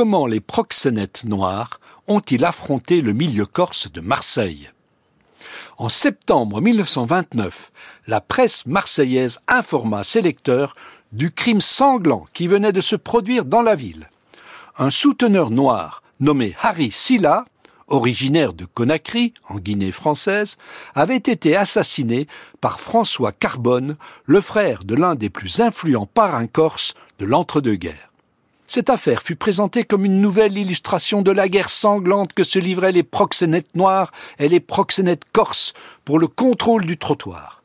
comment les proxénètes noirs ont-ils affronté le milieu corse de Marseille? En septembre 1929, la presse marseillaise informa ses lecteurs du crime sanglant qui venait de se produire dans la ville. Un souteneur noir nommé Harry Silla, originaire de Conakry, en Guinée française, avait été assassiné par François Carbone, le frère de l'un des plus influents parrains corses de l'entre-deux-guerres. Cette affaire fut présentée comme une nouvelle illustration de la guerre sanglante que se livraient les proxénètes noirs et les proxénètes corses pour le contrôle du trottoir.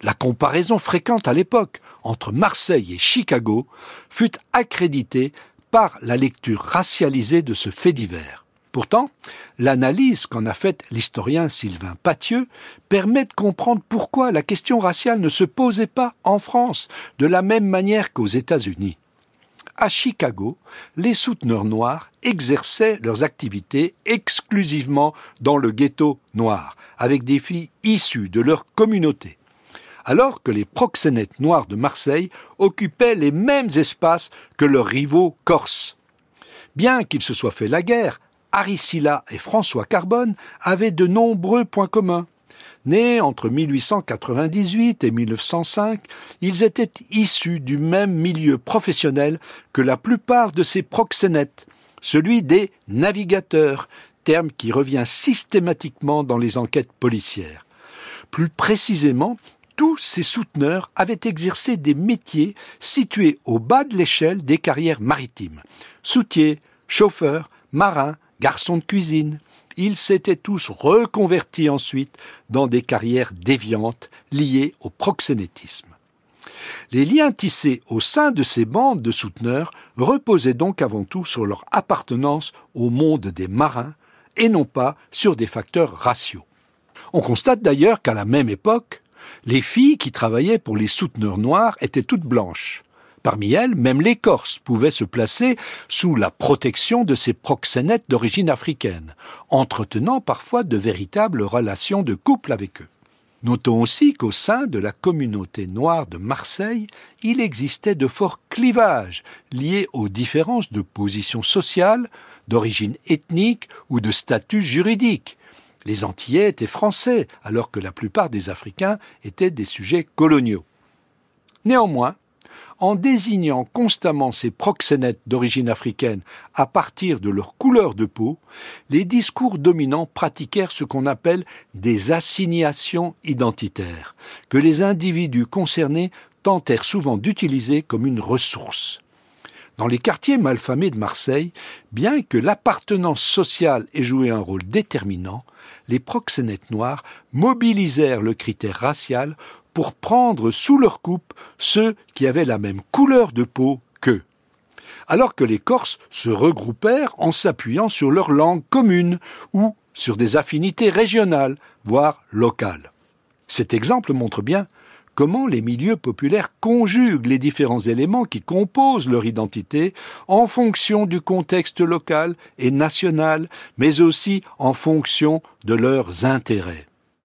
La comparaison fréquente à l'époque entre Marseille et Chicago fut accréditée par la lecture racialisée de ce fait divers. Pourtant, l'analyse qu'en a faite l'historien Sylvain Pathieu permet de comprendre pourquoi la question raciale ne se posait pas en France de la même manière qu'aux États-Unis à Chicago, les souteneurs noirs exerçaient leurs activités exclusivement dans le ghetto noir, avec des filles issues de leur communauté, alors que les proxénètes noirs de Marseille occupaient les mêmes espaces que leurs rivaux corses. Bien qu'ils se soient fait la guerre, Aricilla et François Carbone avaient de nombreux points communs. Nés entre 1898 et 1905, ils étaient issus du même milieu professionnel que la plupart de ces proxénètes, celui des navigateurs, terme qui revient systématiquement dans les enquêtes policières. Plus précisément, tous ces souteneurs avaient exercé des métiers situés au bas de l'échelle des carrières maritimes. Soutiers, chauffeurs, marins, garçons de cuisine ils s'étaient tous reconvertis ensuite dans des carrières déviantes liées au proxénétisme. Les liens tissés au sein de ces bandes de souteneurs reposaient donc avant tout sur leur appartenance au monde des marins et non pas sur des facteurs raciaux. On constate d'ailleurs qu'à la même époque, les filles qui travaillaient pour les souteneurs noirs étaient toutes blanches. Parmi elles, même les Corses pouvaient se placer sous la protection de ces proxénètes d'origine africaine, entretenant parfois de véritables relations de couple avec eux. Notons aussi qu'au sein de la communauté noire de Marseille, il existait de forts clivages liés aux différences de position sociale, d'origine ethnique ou de statut juridique. Les Antillais étaient français, alors que la plupart des Africains étaient des sujets coloniaux. Néanmoins, en désignant constamment ces proxénètes d'origine africaine à partir de leur couleur de peau, les discours dominants pratiquèrent ce qu'on appelle des assignations identitaires, que les individus concernés tentèrent souvent d'utiliser comme une ressource. Dans les quartiers malfamés de Marseille, bien que l'appartenance sociale ait joué un rôle déterminant, les proxénètes noirs mobilisèrent le critère racial pour prendre sous leur coupe ceux qui avaient la même couleur de peau qu'eux. Alors que les Corses se regroupèrent en s'appuyant sur leur langue commune ou sur des affinités régionales, voire locales. Cet exemple montre bien comment les milieux populaires conjuguent les différents éléments qui composent leur identité en fonction du contexte local et national, mais aussi en fonction de leurs intérêts.